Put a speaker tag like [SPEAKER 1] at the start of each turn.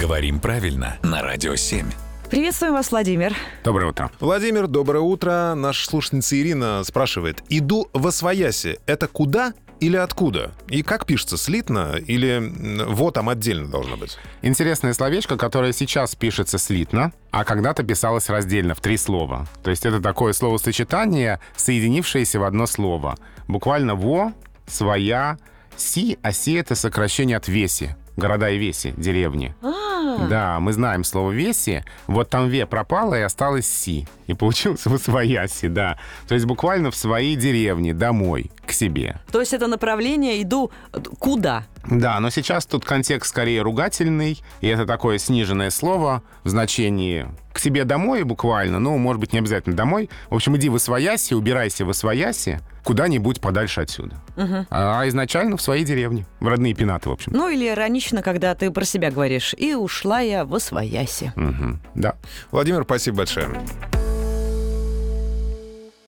[SPEAKER 1] Говорим правильно на Радио 7.
[SPEAKER 2] Приветствуем вас, Владимир.
[SPEAKER 3] Доброе утро.
[SPEAKER 4] Владимир, доброе утро. Наша слушательница Ирина спрашивает. Иду во свояси. Это куда или откуда? И как пишется, слитно или вот там отдельно должно быть?
[SPEAKER 3] Интересное словечко, которое сейчас пишется слитно, а когда-то писалось раздельно в три слова. То есть это такое словосочетание, соединившееся в одно слово. Буквально «во», «своя», «си», а «си» — это сокращение от «веси». Города и веси, деревни. Да, мы знаем слово «веси». Вот там «ве» пропало, и осталось «си». И получилось «восвояси», да. То есть буквально в своей деревне, домой, к себе.
[SPEAKER 2] То есть это направление иду куда?
[SPEAKER 3] Да, но сейчас тут контекст скорее ругательный, и это такое сниженное слово в значении к себе домой буквально, ну, может быть, не обязательно домой. В общем, иди в освояси, убирайся в освояси, куда-нибудь подальше отсюда. А изначально в своей деревне, в родные пенаты, в общем.
[SPEAKER 2] Ну или иронично, когда ты про себя говоришь. И ушла я в освояси.
[SPEAKER 3] Мгм, Да.
[SPEAKER 4] Владимир, спасибо большое.